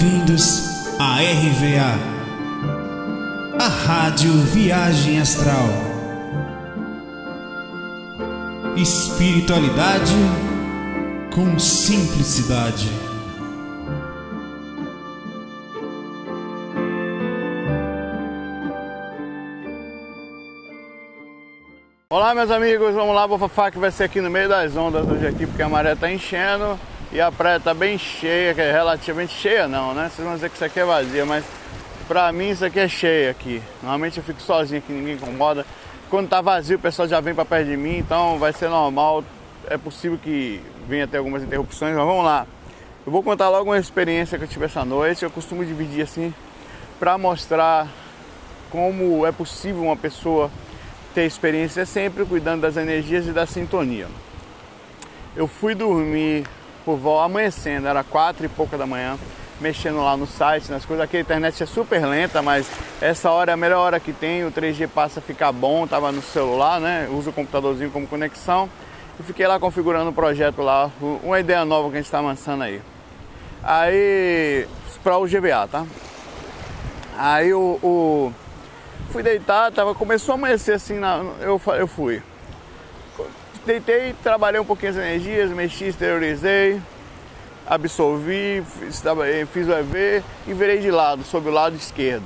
Bem-vindos à RVA, a Rádio Viagem Astral. Espiritualidade com simplicidade. Olá meus amigos, vamos lá, Bofafá que vai ser aqui no meio das ondas hoje aqui porque a maré tá enchendo e a praia tá bem cheia, que é relativamente cheia não, né? Vocês vão dizer que isso aqui é vazia, mas pra mim isso aqui é cheia aqui. Normalmente eu fico sozinho aqui, ninguém incomoda. Quando tá vazio o pessoal já vem pra perto de mim, então vai ser normal. É possível que venha ter algumas interrupções, mas vamos lá. Eu vou contar logo uma experiência que eu tive essa noite. Eu costumo dividir assim para mostrar como é possível uma pessoa ter experiência sempre cuidando das energias e da sintonia. Eu fui dormir por volta amanhecendo, era quatro e pouca da manhã, mexendo lá no site, nas coisas. Aqui a internet é super lenta, mas essa hora é a melhor hora que tem, o 3G passa a ficar bom, tava no celular, né? Uso o computadorzinho como conexão. E fiquei lá configurando o um projeto lá, uma ideia nova que a gente está lançando aí. Aí, para o GBA, tá? Aí o, o fui deitar, tava, começou a amanhecer assim, na, eu, eu fui. Deitei, trabalhei um pouquinho as energias, mexi, exteriorizei, absorvi, fiz, fiz o EV e virei de lado, sobre o lado esquerdo.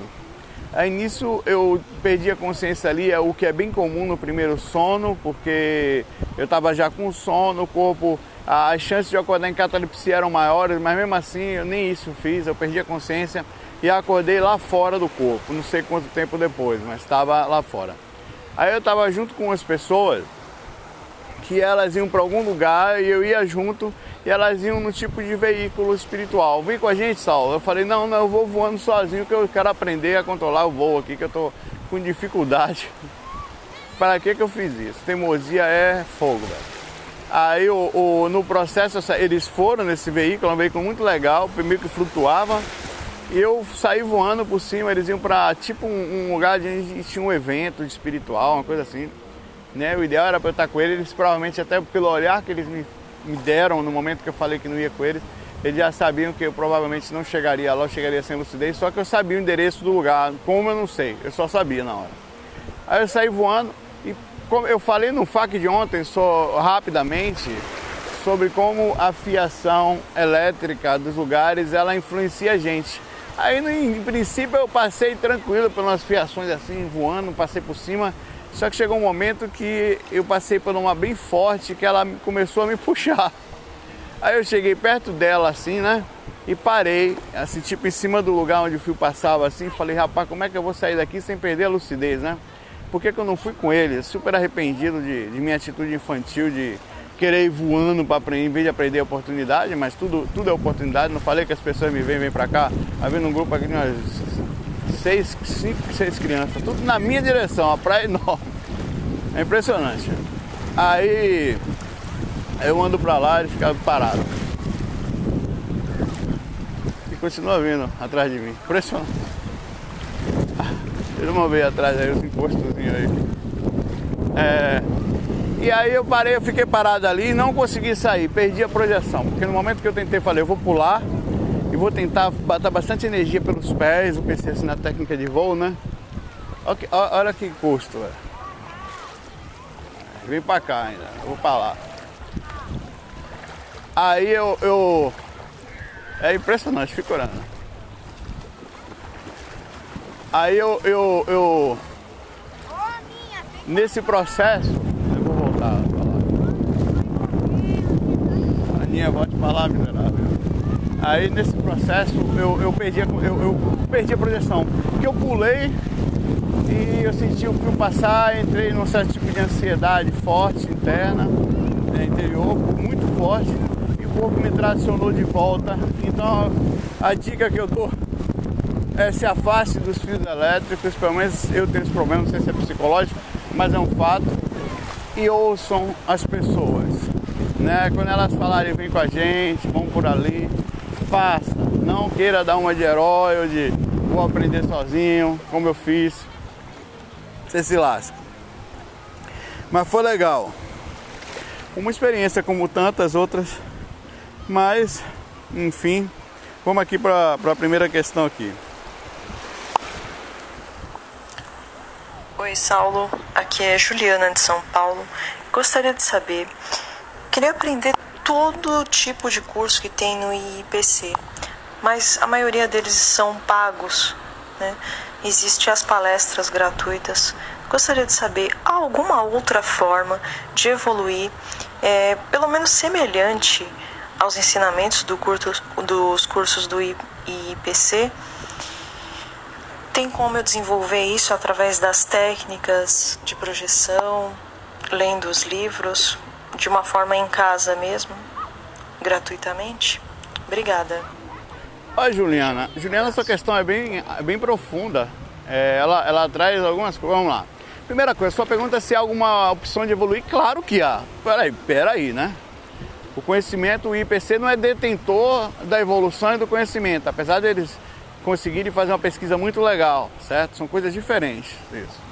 Aí nisso eu perdi a consciência ali, é o que é bem comum no primeiro sono, porque eu estava já com sono, o corpo, as chances de eu acordar em catalepsia eram maiores, mas mesmo assim eu nem isso fiz, eu perdi a consciência e acordei lá fora do corpo, não sei quanto tempo depois, mas estava lá fora. Aí eu estava junto com as pessoas que elas iam para algum lugar e eu ia junto e elas iam no tipo de veículo espiritual. Vem com a gente, Saulo. Eu falei, não, não, eu vou voando sozinho que eu quero aprender a controlar o voo aqui, que eu tô com dificuldade. para que que eu fiz isso? Teimosia é fogo, velho. Aí o, o, no processo eles foram nesse veículo, um veículo muito legal, primeiro que flutuava. E eu saí voando por cima, eles iam para tipo um, um lugar onde tinha um evento espiritual, uma coisa assim. Né? O ideal era para eu estar com eles, eles provavelmente até pelo olhar que eles me, me deram no momento que eu falei que não ia com eles, eles já sabiam que eu provavelmente não chegaria lá, eu chegaria sem lucidez, só que eu sabia o endereço do lugar, como eu não sei, eu só sabia na hora. Aí eu saí voando e como eu falei no FAQ de ontem, só rapidamente, sobre como a fiação elétrica dos lugares ela influencia a gente. Aí, no, em princípio, eu passei tranquilo pelas fiações assim, voando, passei por cima. Só que chegou um momento que eu passei por uma bem forte que ela começou a me puxar. Aí eu cheguei perto dela assim, né? E parei, assim, tipo em cima do lugar onde o fio passava assim. Falei, rapaz, como é que eu vou sair daqui sem perder a lucidez, né? Por que, que eu não fui com ele? Super arrependido de, de minha atitude infantil de querer ir voando para aprender, em vez de aprender a oportunidade, mas tudo, tudo é oportunidade. Não falei que as pessoas me vêm, vêm para cá. Havendo um grupo aqui de umas seis, cinco, seis crianças, tudo na minha direção, a praia enorme. É impressionante. Aí eu ando para lá e fica parado. E continua vindo atrás de mim. Impressionante. Vocês vão ver atrás aí os encostozinhos aí. É, e aí eu parei, eu fiquei parado ali e não consegui sair, perdi a projeção. Porque no momento que eu tentei, falei, eu vou pular e vou tentar botar bastante energia pelos pés, eu pensei assim na técnica de voo, né? Olha que, olha que custo, velho. Vem pra cá ainda, eu vou pra lá. Aí eu, eu. É impressionante, fico orando. Aí eu, eu, eu. Nesse processo, Aninha, volte pra lá, miserável. Aí nesse processo eu, eu, perdi, a, eu, eu perdi a projeção. Porque eu pulei e eu senti o fio passar, entrei num certo tipo de ansiedade forte, interna, né, interior, muito forte, e o corpo me tracionou de volta. Então a dica que eu dou é se afaste dos fios elétricos, pelo menos eu tenho esse problema, não sei se é psicológico, mas é um fato, e ouçam as pessoas né? Quando elas falarem vem com a gente, vamos por ali, faça. Não queira dar uma de herói ou de vou aprender sozinho, como eu fiz. Você se lasca. Mas foi legal. Uma experiência como tantas outras, mas enfim, Vamos aqui para a primeira questão aqui. Oi, Saulo. Aqui é Juliana de São Paulo. Gostaria de saber, queria aprender todo tipo de curso que tem no IPC, mas a maioria deles são pagos, né? Existem as palestras gratuitas. Gostaria de saber alguma outra forma de evoluir, é, pelo menos semelhante aos ensinamentos do curso, dos cursos do IPC. Tem como eu desenvolver isso através das técnicas de projeção, lendo os livros, de uma forma em casa mesmo, gratuitamente? Obrigada. Oi, Juliana. Juliana, essa questão é bem, é bem profunda. É, ela, ela traz algumas coisas. Vamos lá. Primeira coisa, sua pergunta é se há alguma opção de evoluir. Claro que há. Peraí, peraí, né? O conhecimento, o IPC não é detentor da evolução e do conhecimento, apesar deles conseguirem fazer uma pesquisa muito legal, certo? São coisas diferentes isso.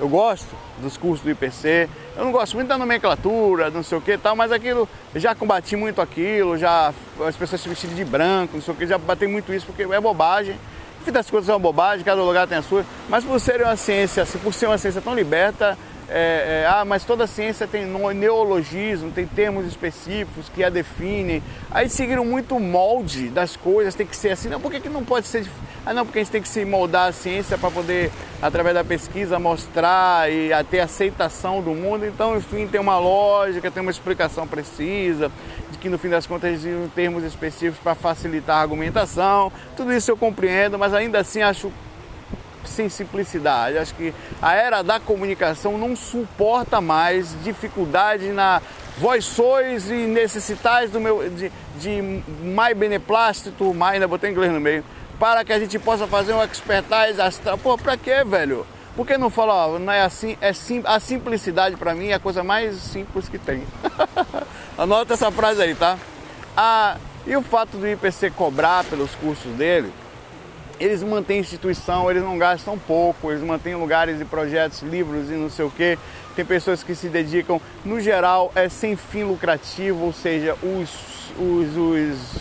Eu gosto dos cursos do IPC, eu não gosto muito da nomenclatura, não sei o que tal, mas aquilo, já combati muito aquilo, já as pessoas se vestindo de branco, não sei o que, já batei muito isso porque é bobagem. No fim das contas é uma bobagem, cada lugar tem a sua, mas por ser uma ciência, por ser uma ciência tão liberta, é, é, ah, mas toda ciência tem neologismo, tem termos específicos que a definem. Aí seguiram muito o molde das coisas, tem que ser assim. Não, por que, que não pode ser? Ah, não, porque a gente tem que se moldar a ciência para poder, através da pesquisa, mostrar e ter aceitação do mundo. Então, enfim, tem uma lógica, tem uma explicação precisa, de que no fim das contas existem termos específicos para facilitar a argumentação. Tudo isso eu compreendo, mas ainda assim acho sem simplicidade. Acho que a era da comunicação não suporta mais dificuldade na vós sois e necessitais do meu de, de mais beneplácito, mais ainda botei inglês no meio, para que a gente possa fazer um expertise astral. Pô, pra quê, velho? Por que não falar, ó, não é assim, é sim, a simplicidade para mim é a coisa mais simples que tem. Anota essa frase aí, tá? Ah, e o fato do IPC cobrar pelos cursos dele, eles mantêm instituição, eles não gastam pouco, eles mantêm lugares e projetos, livros e não sei o que. Tem pessoas que se dedicam, no geral, é sem fim lucrativo, ou seja, os, os, os,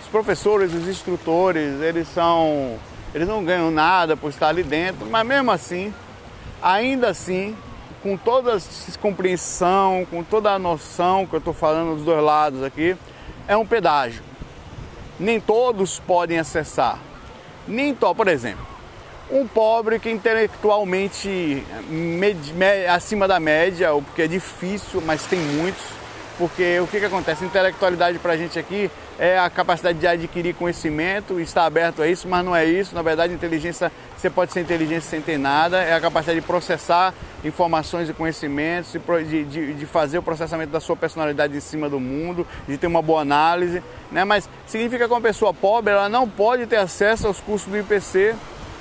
os professores, os instrutores, eles são. Eles não ganham nada por estar ali dentro, mas mesmo assim, ainda assim, com toda a compreensão, com toda a noção que eu estou falando dos dois lados aqui, é um pedágio. Nem todos podem acessar nem to, por exemplo, um pobre que é intelectualmente med, med, acima da média, ou porque é difícil, mas tem muitos, porque o que, que acontece? Intelectualidade para a gente aqui é a capacidade de adquirir conhecimento, estar aberto a isso, mas não é isso. Na verdade, inteligência, você pode ser inteligente sem ter nada, é a capacidade de processar informações e conhecimentos, de, de, de fazer o processamento da sua personalidade em cima do mundo, de ter uma boa análise. Né? Mas significa que uma pessoa pobre ela não pode ter acesso aos cursos do IPC,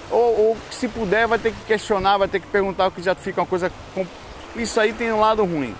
ou, ou se puder, vai ter que questionar, vai ter que perguntar, o que já fica uma coisa. Isso aí tem um lado ruim.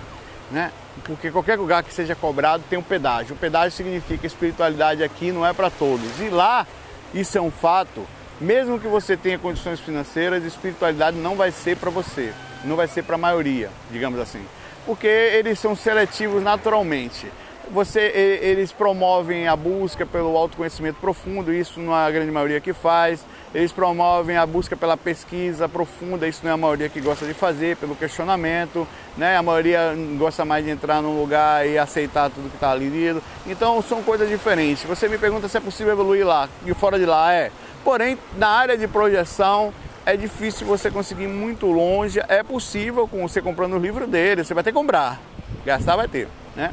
Né? Porque qualquer lugar que seja cobrado tem um pedágio. O pedágio significa espiritualidade aqui não é para todos. E lá, isso é um fato, mesmo que você tenha condições financeiras, espiritualidade não vai ser para você, não vai ser para a maioria, digamos assim, porque eles são seletivos naturalmente você, eles promovem a busca pelo autoconhecimento profundo, isso não é a grande maioria que faz. Eles promovem a busca pela pesquisa profunda, isso não é a maioria que gosta de fazer, pelo questionamento. Né? A maioria gosta mais de entrar num lugar e aceitar tudo que está ali lido. Então são coisas diferentes. Você me pergunta se é possível evoluir lá e fora de lá é. Porém, na área de projeção, é difícil você conseguir muito longe. É possível com você comprando o livro dele, você vai ter que comprar. Gastar vai ter, né?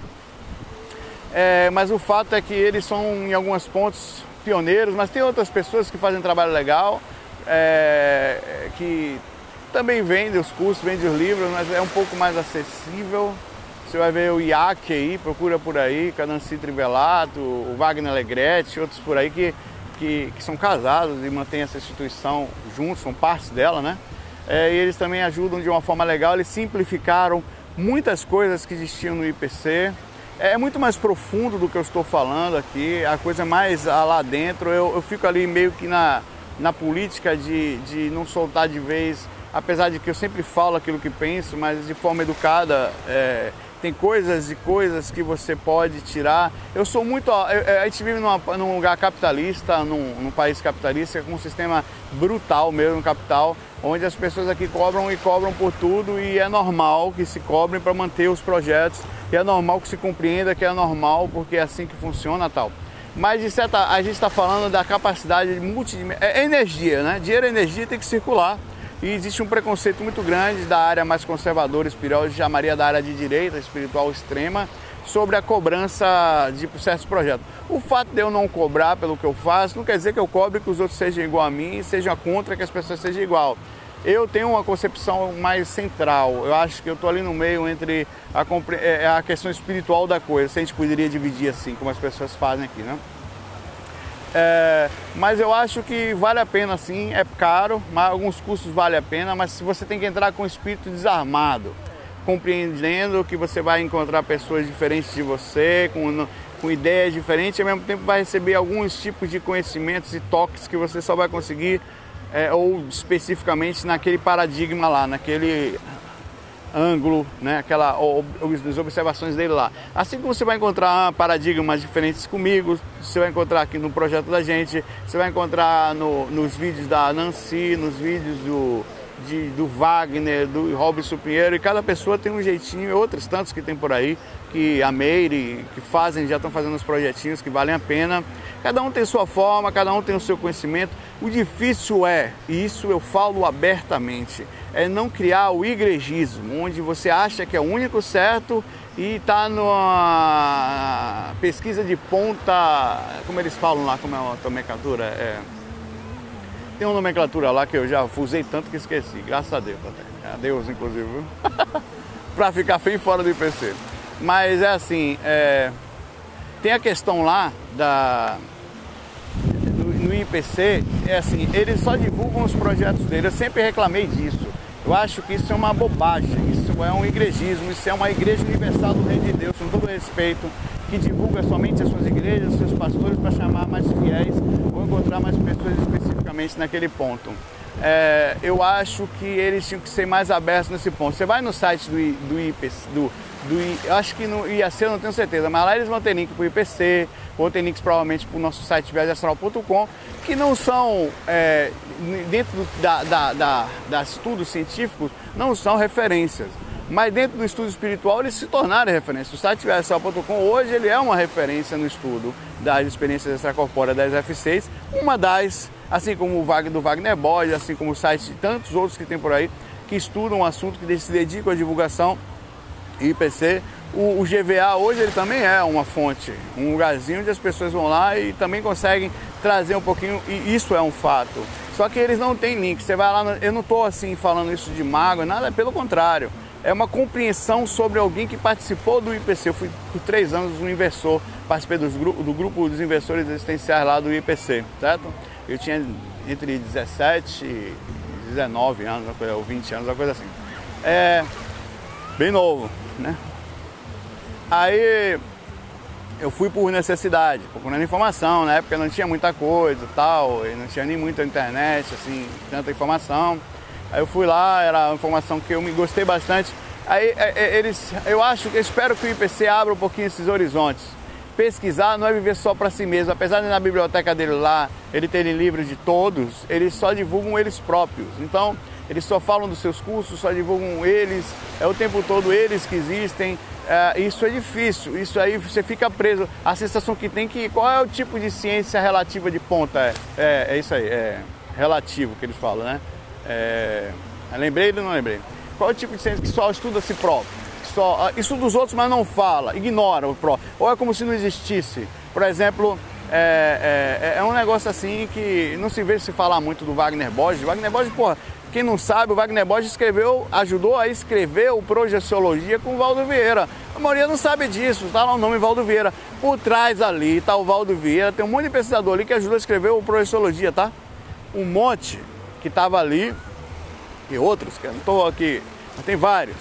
É, mas o fato é que eles são, em alguns pontos, pioneiros, mas tem outras pessoas que fazem trabalho legal, é, que também vendem os cursos, vendem os livros, mas é um pouco mais acessível. Você vai ver o IAC aí, procura por aí, Cananci Trivelato, o Wagner Alegretti, outros por aí que, que, que, são casados e mantêm essa instituição juntos, são partes dela, né? É, e eles também ajudam de uma forma legal, eles simplificaram muitas coisas que existiam no IPC, é muito mais profundo do que eu estou falando aqui, a coisa mais lá dentro. Eu, eu fico ali meio que na, na política de, de não soltar de vez, apesar de que eu sempre falo aquilo que penso, mas de forma educada é, tem coisas e coisas que você pode tirar. Eu sou muito. A gente vive numa, num lugar capitalista, num, num, país capitalista, com um sistema brutal mesmo capital, onde as pessoas aqui cobram e cobram por tudo e é normal que se cobrem para manter os projetos e é normal que se compreenda que é normal porque é assim que funciona tal. Mas de certa, a gente está falando da capacidade de multi, é energia, né? Dinheiro e energia tem que circular. E existe um preconceito muito grande da área mais conservadora espiritual, eu chamaria da área de direita espiritual extrema, sobre a cobrança de certos projetos. O fato de eu não cobrar pelo que eu faço não quer dizer que eu cobre que os outros sejam igual a mim sejam contra que as pessoas sejam igual. Eu tenho uma concepção mais central. Eu acho que eu estou ali no meio entre a, é, a questão espiritual da coisa. Se a gente poderia dividir assim, como as pessoas fazem aqui, né? É, mas eu acho que vale a pena sim, é caro, mas alguns custos vale a pena, mas se você tem que entrar com o espírito desarmado, compreendendo que você vai encontrar pessoas diferentes de você, com, com ideias diferentes, e ao mesmo tempo vai receber alguns tipos de conhecimentos e toques que você só vai conseguir, é, ou especificamente naquele paradigma lá, naquele ângulo, né? Aquela, as observações dele lá. Assim como você vai encontrar paradigmas diferentes comigo, você vai encontrar aqui no projeto da gente, você vai encontrar no, nos vídeos da Nancy, nos vídeos do, de, do Wagner, do Robson Pinheiro, e cada pessoa tem um jeitinho, e outros tantos que tem por aí, que a Meire, que fazem, já estão fazendo os projetinhos que valem a pena. Cada um tem sua forma, cada um tem o seu conhecimento. O difícil é, e isso eu falo abertamente, é não criar o igrejismo, onde você acha que é o único certo e está numa pesquisa de ponta, como eles falam lá, como é a nomenclatura? É, tem uma nomenclatura lá que eu já usei tanto que esqueci, graças a Deus até. A Deus, inclusive, para ficar bem fora do IPC. Mas é assim, é, tem a questão lá da, no, IPC, é assim, eles só divulgam os projetos dele. Eu sempre reclamei disso. Eu acho que isso é uma bobagem, isso é um igrejismo, isso é uma igreja universal do Reino de Deus, com todo respeito, que divulga somente as suas igrejas, os seus pastores para chamar mais fiéis ou encontrar mais pessoas especificamente naquele ponto. É, eu acho que eles tinham que ser mais abertos nesse ponto. Você vai no site do, do IPC, do, do, eu acho que no IAC eu não tenho certeza, mas lá eles vão ter link para o IPC, ou tem links provavelmente para o nosso site viagemastral.com, que não são, é, dentro da, da, da, da estudos científicos, não são referências. Mas dentro do estudo espiritual eles se tornaram referência. O site viagemastral.com hoje ele é uma referência no estudo das experiências extracorpóreas das F6, uma das, assim como o Wagner do Wagner Borges, assim como o site de tantos outros que tem por aí, que estudam o assunto, que se dedicam à divulgação IPC. O, o, GVA hoje ele também é uma fonte, um lugarzinho onde as pessoas vão lá e também conseguem trazer um pouquinho, e isso é um fato. Só que eles não têm link. Você vai lá, eu não estou assim falando isso de mago, nada, pelo contrário. É uma compreensão sobre alguém que participou do IPC. Eu fui por três anos um inversor, participei dos, do grupo dos investidores existenciais lá do IPC, certo? Eu tinha entre 17 e 19 anos, ou 20 anos, uma coisa assim. É, bem novo, né? Aí eu fui por necessidade, procurando informação, na época não tinha muita coisa tal, e não tinha nem muita internet, assim, tanta informação. Aí eu fui lá, era uma informação que eu me gostei bastante. Aí é, é, eles, eu acho, eu espero que o IPC abra um pouquinho esses horizontes. Pesquisar não é viver só para si mesmo. Apesar de na biblioteca dele lá ele ter livros de todos, eles só divulgam eles próprios. Então, eles só falam dos seus cursos, só divulgam eles, é o tempo todo eles que existem. É, isso é difícil, isso aí você fica preso. A sensação que tem que. Qual é o tipo de ciência relativa de ponta? É, é, é isso aí, é relativo que eles falam, né? É, lembrei ou não lembrei? Qual é o tipo de ciência que só estuda si próprio? Só, ah, estuda os outros, mas não fala, ignora o próprio. Ou é como se não existisse. Por exemplo, é, é, é, um negócio assim que não se vê se falar muito do Wagner Borges. Wagner Borges, porra, quem não sabe, o Wagner Borges escreveu, ajudou a escrever o Projeciologia com o Valdo Vieira. A maioria não sabe disso, está lá o nome Valdo Vieira. Por trás ali está o Valdo Vieira, tem um monte de pesquisador ali que ajudou a escrever o Projeciologia, tá? Um monte que estava ali, e outros, que eu não estou aqui, mas tem vários,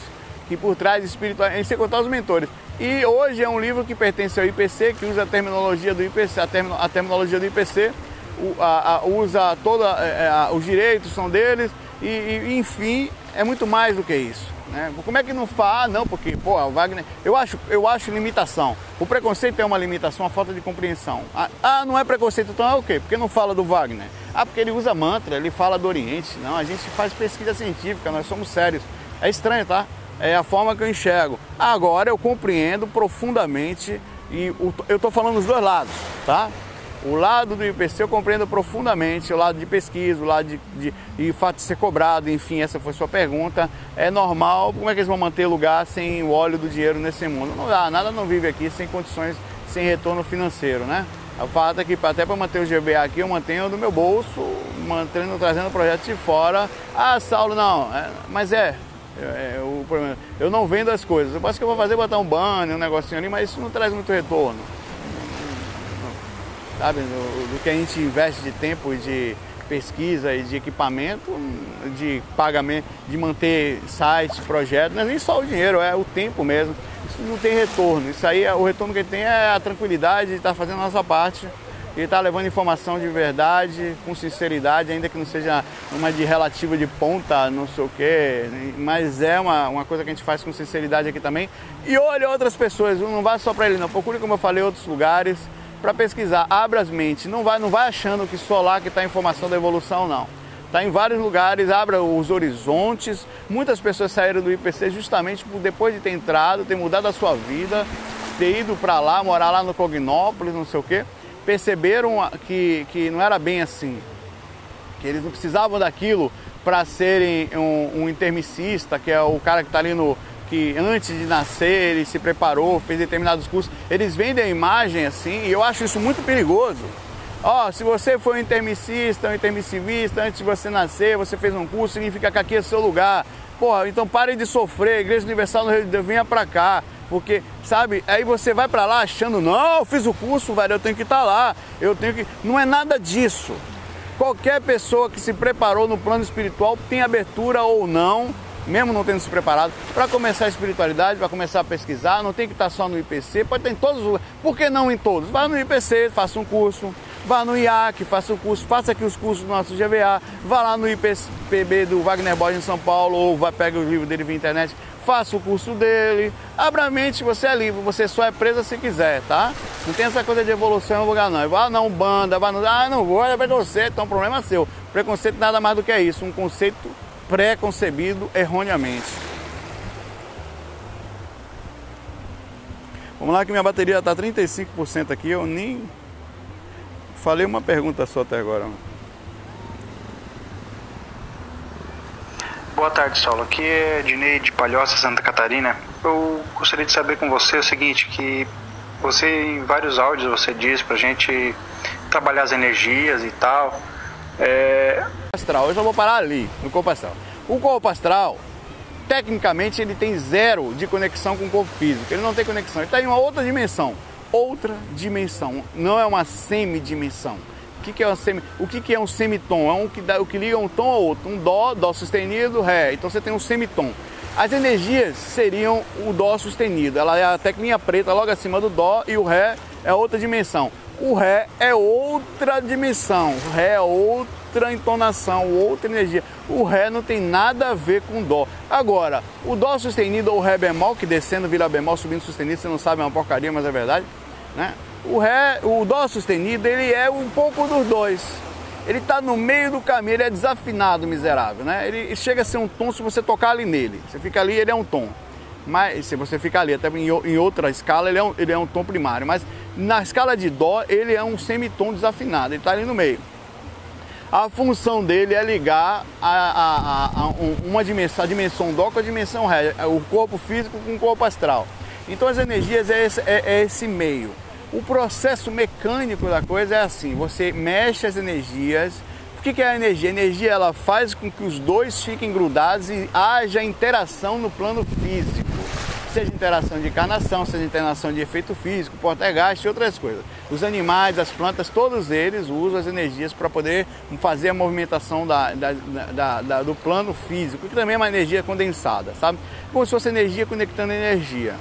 que por trás espiritual, sem contar os mentores. E hoje é um livro que pertence ao IPC, que usa a terminologia do IPC, a, term, a terminologia do IPC, o, a, a, usa toda, é, é, os direitos são deles, e, e, enfim, é muito mais do que isso. Né? Como é que não fala? Ah, não, porque, pô, o Wagner. Eu acho, eu acho limitação. O preconceito é uma limitação, uma falta de compreensão. Ah, ah, não é preconceito, então é o quê? Porque não fala do Wagner? Ah, porque ele usa mantra, ele fala do Oriente. Não, a gente faz pesquisa científica, nós somos sérios. É estranho, tá? É a forma que eu enxergo. Agora eu compreendo profundamente e eu estou falando os dois lados, tá? O lado do IPC eu compreendo profundamente, o lado de pesquisa, o lado de, de, de fato de ser cobrado, enfim, essa foi sua pergunta. É normal, como é que eles vão manter lugar sem o óleo do dinheiro nesse mundo? Não dá, nada não vive aqui sem condições, sem retorno financeiro, né? O fato é que até para manter o GBA aqui eu mantenho do meu bolso, mantendo, trazendo projetos de fora. Ah, Saulo, não, é, mas é, é, é, o problema. Eu não vendo as coisas. Eu acho que eu vou fazer botar um banner, um negocinho ali, mas isso não traz muito retorno sabe? Do, do que a gente investe de tempo e de pesquisa e de equipamento, de pagamento, de manter sites, projetos, não é nem só o dinheiro, é o tempo mesmo. Isso não tem retorno. Isso aí, o retorno que tem é a tranquilidade de estar fazendo a nossa parte e estar levando informação de verdade, com sinceridade, ainda que não seja uma de relativa de ponta, não sei o quê, mas é uma, uma coisa que a gente faz com sinceridade aqui também. E olhe outras pessoas, não vá só para ele não, procure, como eu falei, outros lugares para pesquisar. Abra as mentes, não vai, não vai achando que só lá que está a informação da evolução, não. Está em vários lugares, abra os horizontes. Muitas pessoas saíram do IPC justamente por depois de ter entrado, ter mudado a sua vida, ter ido para lá, morar lá no Cognópolis, não sei o quê, perceberam que, que não era bem assim. Que eles não precisavam daquilo para serem um, um intermicista, que é o cara que está ali no, que antes de nascer ele se preparou, fez determinados cursos, eles vendem a imagem assim, e eu acho isso muito perigoso. Ó, oh, se você foi um intermissista, um intermissivista, antes de você nascer, você fez um curso, significa que aqui é seu lugar. Porra, então pare de sofrer, Igreja Universal no Rio de Deus, venha pra cá. Porque, sabe, aí você vai para lá achando, não, eu fiz o curso, velho, eu tenho que estar tá lá, eu tenho que. Não é nada disso. Qualquer pessoa que se preparou no plano espiritual tem abertura ou não mesmo não tendo se preparado, para começar a espiritualidade, para começar a pesquisar, não tem que estar só no IPC, pode estar em todos os lugares. Por que não em todos? Vá no IPC, faça um curso, vá no IAC, faça o curso, faça aqui os cursos do nosso GVA, vá lá no IPB do Wagner Borges em São Paulo, ou vá, pega o livro dele via internet, faça o curso dele. Abra a mente, você é livre, você só é presa se quiser, tá? Não tem essa coisa de evolução em lugar não. Vá não, banda, vá no. Ah, não vou, é preconceito, então problema é seu. Preconceito nada mais do que isso, um conceito pré-concebido erroneamente. Vamos lá que minha bateria está 35% aqui, eu nem falei uma pergunta só até agora. Boa tarde, Saulo. Aqui é Dinei de Palhoça, Santa Catarina. Eu gostaria de saber com você o seguinte, que você em vários áudios você diz pra gente trabalhar as energias e tal. É... Astral, eu já vou parar ali, no corpo astral. O corpo astral, tecnicamente, ele tem zero de conexão com o corpo físico. Ele não tem conexão, ele está em uma outra dimensão. Outra dimensão, não é uma semidimensão. O que, que, é, semi, o que, que é um semitom? É um que, dá, o que liga um tom ao outro. Um dó, dó sustenido, ré. Então você tem um semitom. As energias seriam o dó sustenido. Ela é a teclinha preta logo acima do dó e o ré é outra dimensão. O Ré é outra dimensão, o Ré é outra entonação, outra energia. O Ré não tem nada a ver com Dó. Agora, o Dó sustenido ou Ré bemol, que descendo vira bemol, subindo sustenido, você não sabe, é uma porcaria, mas é verdade. Né? O, ré, o Dó sustenido, ele é um pouco dos dois. Ele está no meio do caminho, ele é desafinado, miserável. Né? Ele chega a ser um tom se você tocar ali nele. Você fica ali, ele é um tom mas se você ficar ali, até em outra escala, ele é, um, ele é um tom primário, mas na escala de Dó, ele é um semitom desafinado, ele está ali no meio. A função dele é ligar a, a, a, uma dimensão, a dimensão Dó com a dimensão Ré, o corpo físico com o corpo astral. Então as energias é esse, é, é esse meio. O processo mecânico da coisa é assim: você mexe as energias. O que é a energia? A energia ela faz com que os dois fiquem grudados e haja interação no plano físico seja interação de encarnação, seja interação de efeito físico, porta-gasto e outras coisas. Os animais, as plantas, todos eles usam as energias para poder fazer a movimentação da, da, da, da, do plano físico, que também é uma energia condensada, sabe? Como se fosse energia conectando energia.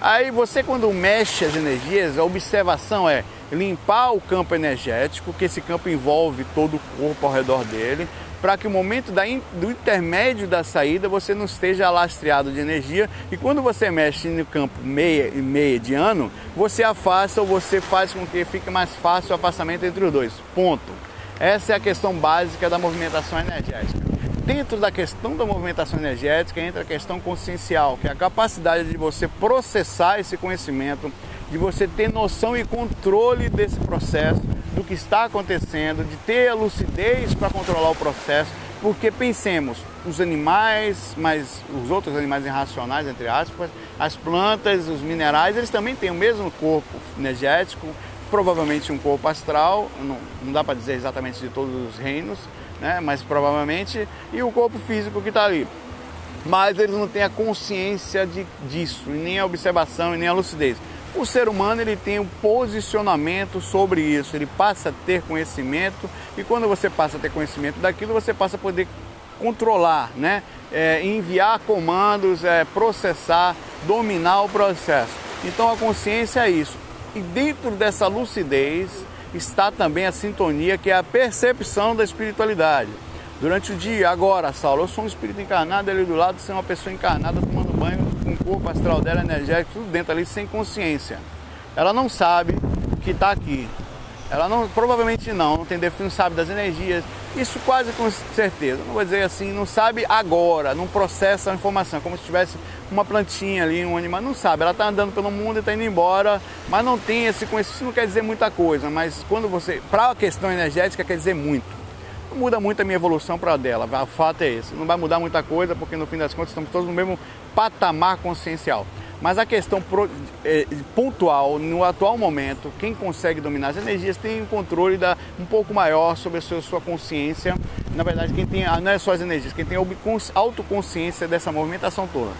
Aí você quando mexe as energias, a observação é limpar o campo energético, que esse campo envolve todo o corpo ao redor dele, para que o momento in, do intermédio da saída você não esteja lastreado de energia e quando você mexe no campo meia e mediano, você afasta ou você faz com que fique mais fácil o afastamento entre os dois. Ponto. Essa é a questão básica da movimentação energética. Dentro da questão da movimentação energética entra a questão consciencial, que é a capacidade de você processar esse conhecimento, de você ter noção e controle desse processo, do que está acontecendo, de ter a lucidez para controlar o processo, porque pensemos, os animais, mas os outros animais irracionais, entre aspas, as plantas, os minerais, eles também têm o mesmo corpo energético, provavelmente um corpo astral, não, não dá para dizer exatamente de todos os reinos, né? mas provavelmente, e o corpo físico que está ali. Mas eles não têm a consciência de, disso, nem a observação e nem a lucidez. O ser humano ele tem um posicionamento sobre isso, ele passa a ter conhecimento e quando você passa a ter conhecimento daquilo, você passa a poder controlar, né? É, enviar comandos, é, processar, dominar o processo. Então a consciência é isso. E dentro dessa lucidez está também a sintonia, que é a percepção da espiritualidade. Durante o dia, agora, Saulo, eu sou um espírito encarnado ali do lado, você é uma pessoa encarnada com o corpo astral dela, energético, tudo dentro ali, sem consciência. Ela não sabe que está aqui. Ela não, provavelmente não, não tem não sabe das energias. Isso quase com certeza. Não vou dizer assim, não sabe agora, não processa a informação, como se tivesse uma plantinha ali, um animal, não sabe. Ela está andando pelo mundo e está indo embora, mas não tem esse conhecimento. Isso não quer dizer muita coisa, mas quando você, para a questão energética, quer dizer muito. Não muda muito a minha evolução para dela. O fato é esse. Não vai mudar muita coisa, porque no fim das contas estamos todos no mesmo patamar consciencial. Mas a questão é, pontual, no atual momento, quem consegue dominar as energias tem um controle da, um pouco maior sobre a sua, sua consciência. Na verdade, quem tem, não é só as energias, quem tem autoconsciência dessa movimentação toda.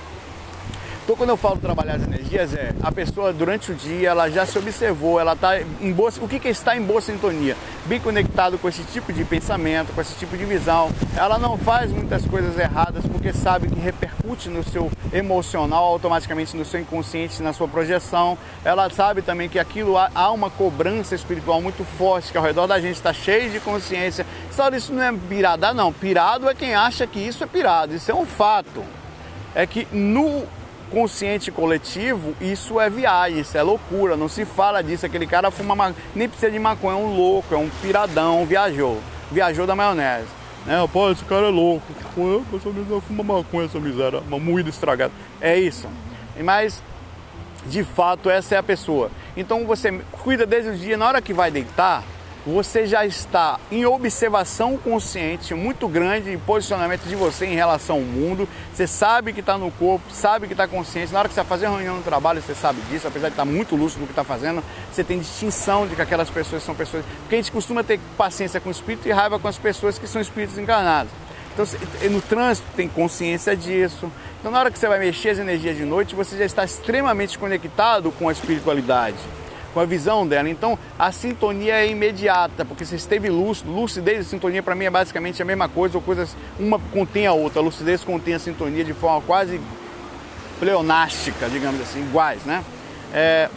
Então, quando eu falo trabalhar as energias, é a pessoa durante o dia ela já se observou, ela está em boa. O que, que está em boa sintonia? Bem conectado com esse tipo de pensamento, com esse tipo de visão. Ela não faz muitas coisas erradas porque sabe que repercute no seu emocional, automaticamente no seu inconsciente, na sua projeção. Ela sabe também que aquilo há uma cobrança espiritual muito forte, que ao redor da gente está cheio de consciência. Só isso não é pirada, não. Pirado é quem acha que isso é pirado. Isso é um fato. É que no consciente coletivo, isso é viagem, isso é loucura, não se fala disso. Aquele cara fuma ma... nem precisa de maconha, é um louco, é um piradão, viajou, viajou da maionese. Né? Pô, esse cara é louco, essa fuma maconha, essa miséria, uma moída estragada. É isso. Mas, de fato, essa é a pessoa. Então você cuida desde o dia, na hora que vai deitar, você já está em observação consciente muito grande em posicionamento de você em relação ao mundo. Você sabe que está no corpo, sabe que está consciente. Na hora que você vai fazer reunião no trabalho, você sabe disso, apesar de estar tá muito lúcido do que está fazendo, você tem distinção de que aquelas pessoas são pessoas. Porque a gente costuma ter paciência com o espírito e raiva com as pessoas que são espíritos encarnados. Então, no trânsito tem consciência disso. Então, na hora que você vai mexer as energias de noite, você já está extremamente conectado com a espiritualidade com a visão dela. Então a sintonia é imediata, porque você esteve lúcido, lucidez e sintonia para mim é basicamente a mesma coisa, ou coisas, uma contém a outra. A lucidez contém a sintonia de forma quase pleonástica, digamos assim, iguais, né? É,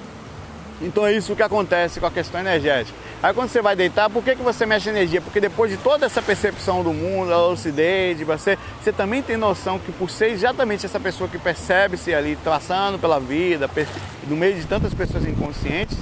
então é isso que acontece com a questão energética. Aí quando você vai deitar, por que, que você mexe energia? Porque depois de toda essa percepção do mundo, a lucidez, de você, você também tem noção que por ser exatamente essa pessoa que percebe-se ali traçando pela vida, no meio de tantas pessoas inconscientes,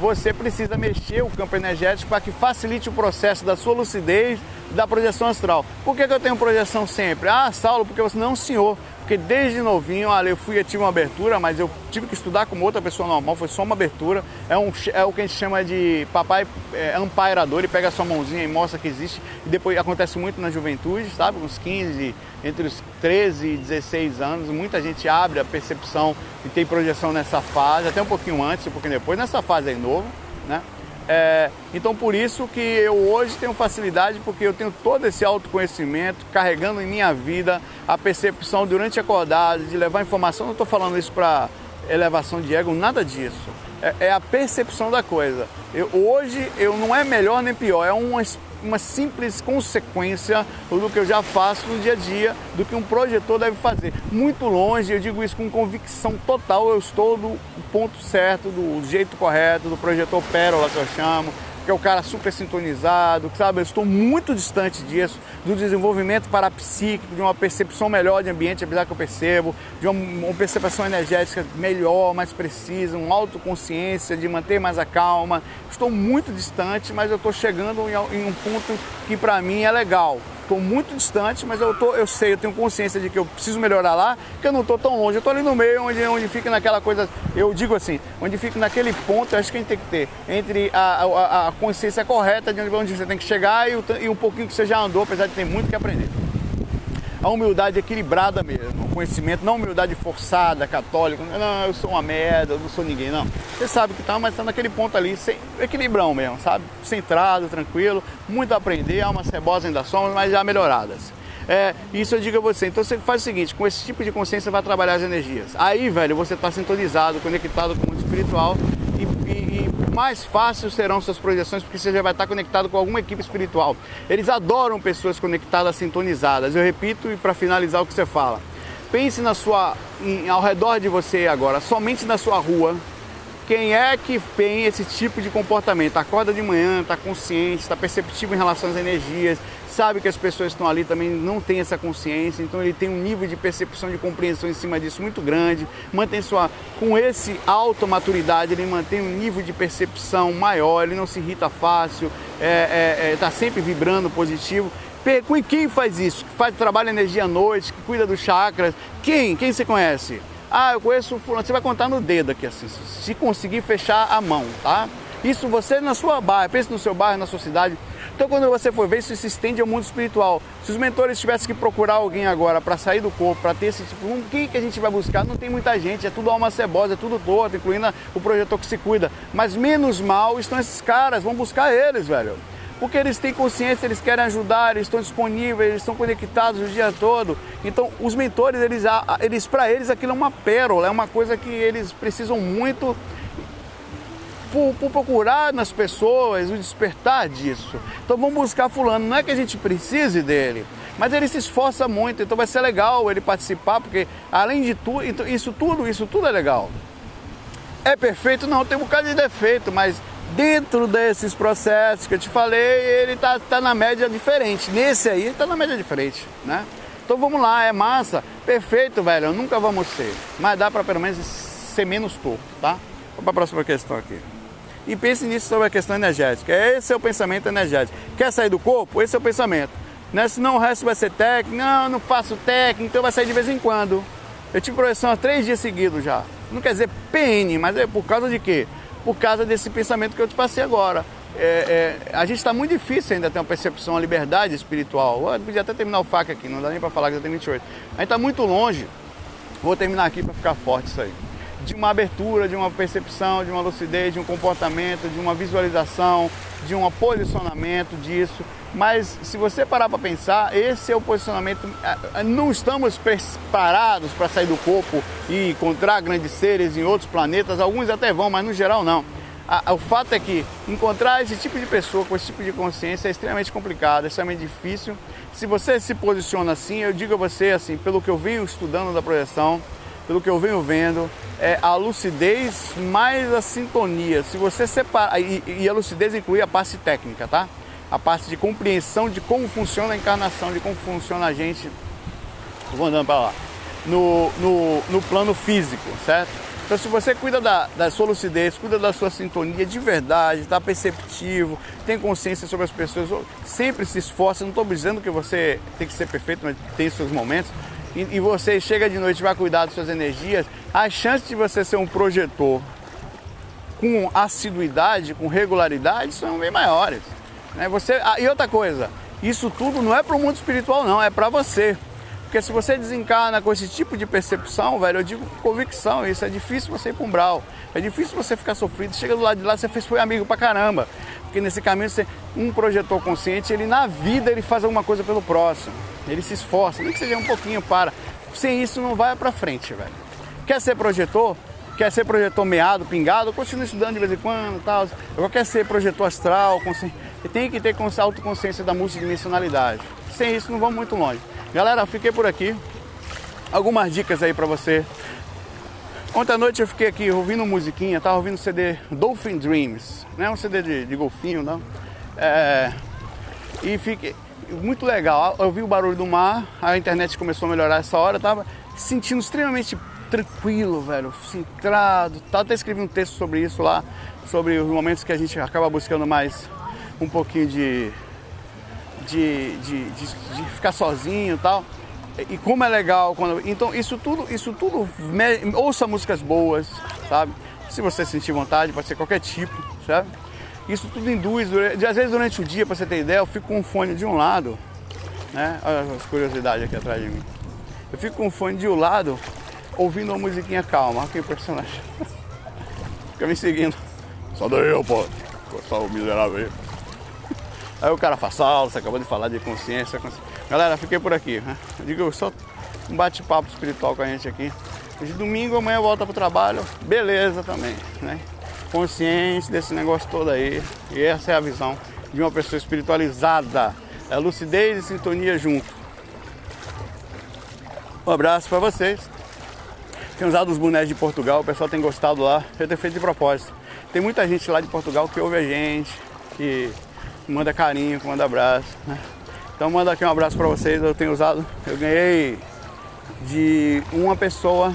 você precisa mexer o campo energético para que facilite o processo da sua lucidez da projeção astral. Por que, que eu tenho projeção sempre? Ah, Saulo, porque você não é senhor. Porque desde novinho, olha, eu fui, eu tive uma abertura, mas eu tive que estudar como outra pessoa normal, foi só uma abertura. É, um, é o que a gente chama de papai é, ampairador, ele pega a sua mãozinha e mostra que existe. E depois acontece muito na juventude, sabe? Uns 15, entre os 13 e 16 anos, muita gente abre a percepção e tem projeção nessa fase, até um pouquinho antes, um pouquinho depois, nessa fase aí novo, né? É, então por isso que eu hoje tenho facilidade, porque eu tenho todo esse autoconhecimento carregando em minha vida a percepção durante acordado, de levar informação. Não estou falando isso para elevação de ego, nada disso. É, é, a percepção da coisa. Eu, hoje eu não é melhor nem pior, é uma uma simples consequência do que eu já faço no dia a dia, do que um projetor deve fazer. Muito longe, eu digo isso com convicção total, eu estou do ponto certo, do jeito correto, do projetor pérola que eu chamo, que é o cara super sintonizado, sabe? Eu estou muito distante disso, do desenvolvimento parapsíquico, de uma percepção melhor de ambiente, apesar que eu percebo, de uma, uma percepção energética melhor, mais precisa, uma autoconsciência, de manter mais a calma. Estou muito distante, mas eu estou chegando em, em um ponto que para mim é legal estou muito distante, mas eu, tô, eu sei, eu tenho consciência de que eu preciso melhorar lá, que eu não estou tão longe. Eu estou ali no meio, onde, onde fica naquela coisa, eu digo assim, onde fica naquele ponto, acho que a gente tem que ter, entre a, a, a consciência correta de onde você tem que chegar e, o, e um pouquinho que você já andou, apesar de ter muito que aprender a humildade equilibrada mesmo, o conhecimento, não humildade forçada, católica, não, eu sou uma merda, eu não sou ninguém, não. Você sabe que tá, mas está naquele ponto ali, sem, equilibrão mesmo, sabe? Centrado, tranquilo, muito a aprender, almas cebosas ainda somos, mas já melhoradas. É, isso eu digo a você. Então você faz o seguinte, com esse tipo de consciência vai trabalhar as energias. Aí, velho, você está sintonizado, conectado com o mundo espiritual e, e, e, mais fácil serão suas projeções porque você já vai estar conectado com alguma equipe espiritual. Eles adoram pessoas conectadas, sintonizadas. Eu repito e para finalizar o que você fala. Pense na sua, em, ao redor de você agora, somente na sua rua, quem é que tem esse tipo de comportamento? Acorda de manhã, está consciente, está perceptivo em relação às energias, sabe que as pessoas estão ali também não têm essa consciência, então ele tem um nível de percepção, de compreensão em cima disso muito grande, mantém sua, com esse automaturidade, ele mantém um nível de percepção maior, ele não se irrita fácil, está é, é, é, tá sempre vibrando positivo. Quem faz isso? Que faz trabalho energia à noite, que cuida dos chakras? Quem? Quem você conhece? Ah, eu conheço fulano. Você vai contar no dedo aqui assim, se conseguir fechar a mão, tá? Isso você na sua bairro, pense no seu bairro, na sua cidade. Então, quando você for ver, isso se estende ao mundo espiritual. Se os mentores tivessem que procurar alguém agora para sair do corpo, para ter esse tipo, um, quem que a gente vai buscar? Não tem muita gente, é tudo alma cebosa, é tudo torto, incluindo o projetor que se cuida. Mas menos mal estão esses caras, vão buscar eles, velho. Porque eles têm consciência, eles querem ajudar, eles estão disponíveis, eles estão conectados o dia todo. Então, os mentores, eles, eles para eles aquilo é uma pérola, é uma coisa que eles precisam muito por, por, procurar nas pessoas o despertar disso. Então vamos buscar fulano. Não é que a gente precise dele, mas ele se esforça muito, então vai ser legal ele participar, porque além de tudo, então, isso tudo, isso tudo é legal. É perfeito? Não, tem um bocado de defeito, mas dentro desses processos que eu te falei, ele tá, tá na média diferente. Nesse aí, tá na média diferente, né? Então vamos lá, é massa, perfeito, velho, nunca vamos ser, mas dá para pelo menos ser menos torto, tá? Vamos para a próxima questão aqui e pense nisso sobre a questão energética. Esse é o pensamento energético. Quer sair do corpo? Esse é o pensamento. Né? Senão o resto vai ser técnico. Não, não faço técnico, então vai sair de vez em quando. Eu tive projeção há três dias seguidos já. Não quer dizer PN, mas é por causa de quê? Por causa desse pensamento que eu te passei agora. É, é, a gente está muito difícil ainda ter uma percepção, uma liberdade espiritual. Eu podia até terminar o faca aqui, não dá nem para falar que já tem 28. A gente está muito longe. Vou terminar aqui para ficar forte isso aí de uma abertura, de uma percepção, de uma lucidez, de um comportamento, de uma visualização, de um posicionamento disso. Mas se você parar para pensar, esse é o posicionamento. Não estamos preparados para sair do corpo e encontrar grandes seres em outros planetas. Alguns até vão, mas no geral não. O fato é que encontrar esse tipo de pessoa com esse tipo de consciência é extremamente complicado, é extremamente difícil. Se você se posiciona assim, eu digo a você assim, pelo que eu venho estudando da projeção, pelo que eu venho vendo, é a lucidez mais a sintonia. Se você separar, e, e, a lucidez inclui a parte técnica, tá? A parte de compreensão de como funciona a encarnação, de como funciona a gente. Vou andando para lá. No, no, no plano físico, certo? Então, se você cuida da, da sua lucidez, cuida da sua sintonia de verdade, está perceptivo, tem consciência sobre as pessoas, sempre se esforça. Não estou dizendo que você tem que ser perfeito, mas tem seus momentos e, e você chega de noite e vai cuidar das suas energias, a chance de você ser um projetor com assiduidade, com regularidade, são bem maiores. Né? Você, ah, e outra coisa, isso tudo não é para o mundo espiritual, não, é para você. Porque se você desencarna com esse tipo de percepção, velho, eu digo convicção, isso é difícil você ir para um brau. É difícil você ficar sofrido. Chega do lado de lá, você fez, foi amigo pra caramba. Porque nesse caminho, um projetor consciente, ele na vida, ele faz alguma coisa pelo próximo. Ele se esforça, nem que seja um pouquinho para. Sem isso não vai para frente, velho. Quer ser projetor? Quer ser projetor meado, pingado? Continue estudando de vez em quando tal. Agora quer ser projetor astral, consci... tem que ter autoconsciência da multidimensionalidade. Sem isso não vamos muito longe. Galera, fiquei por aqui. Algumas dicas aí para você Ontem à noite eu fiquei aqui ouvindo musiquinha, tava ouvindo o CD Dolphin Dreams, não é um CD de, de golfinho, não. É, e fiquei muito legal. Eu vi o barulho do mar, a internet começou a melhorar essa hora, tava sentindo extremamente tranquilo, velho, centrado. Tá, até escrevi um texto sobre isso lá, sobre os momentos que a gente acaba buscando mais um pouquinho de, de, de, de, de ficar sozinho e tal e como é legal quando. Então isso tudo, isso tudo. Ouça músicas boas, sabe? Se você sentir vontade, pode ser qualquer tipo, sabe? Isso tudo induz, às vezes durante o dia, para você ter ideia, eu fico com o fone de um lado, né? Olha as curiosidades aqui atrás de mim. Eu fico com o fone de um lado, ouvindo uma musiquinha calma. Olha que personagem. Fica me seguindo. Só daí eu, pô. Gostar o miserável aí. Aí o cara faz salsa, acabou de falar de consciência. consciência. Galera, fiquei por aqui. Né? Eu digo só um bate-papo espiritual com a gente aqui. De domingo, amanhã volta pro trabalho. Beleza também, né? Consciente desse negócio todo aí. E essa é a visão de uma pessoa espiritualizada. É lucidez e sintonia junto. Um abraço para vocês. Tenho usado os bonés de Portugal, o pessoal tem gostado lá. Eu tenho feito de propósito. Tem muita gente lá de Portugal que ouve a gente, que manda carinho, que manda abraço. Né? Então manda aqui um abraço para vocês. Eu tenho usado, eu ganhei de uma pessoa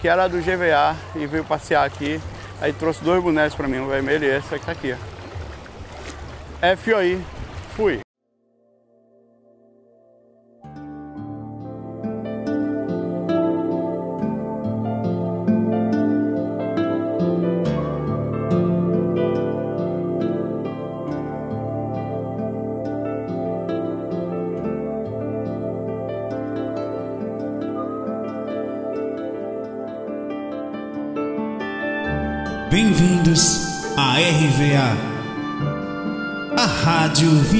que era do GVA e veio passear aqui. Aí trouxe dois bonecos para mim, um vermelho e esse que tá aqui. FOI, fui.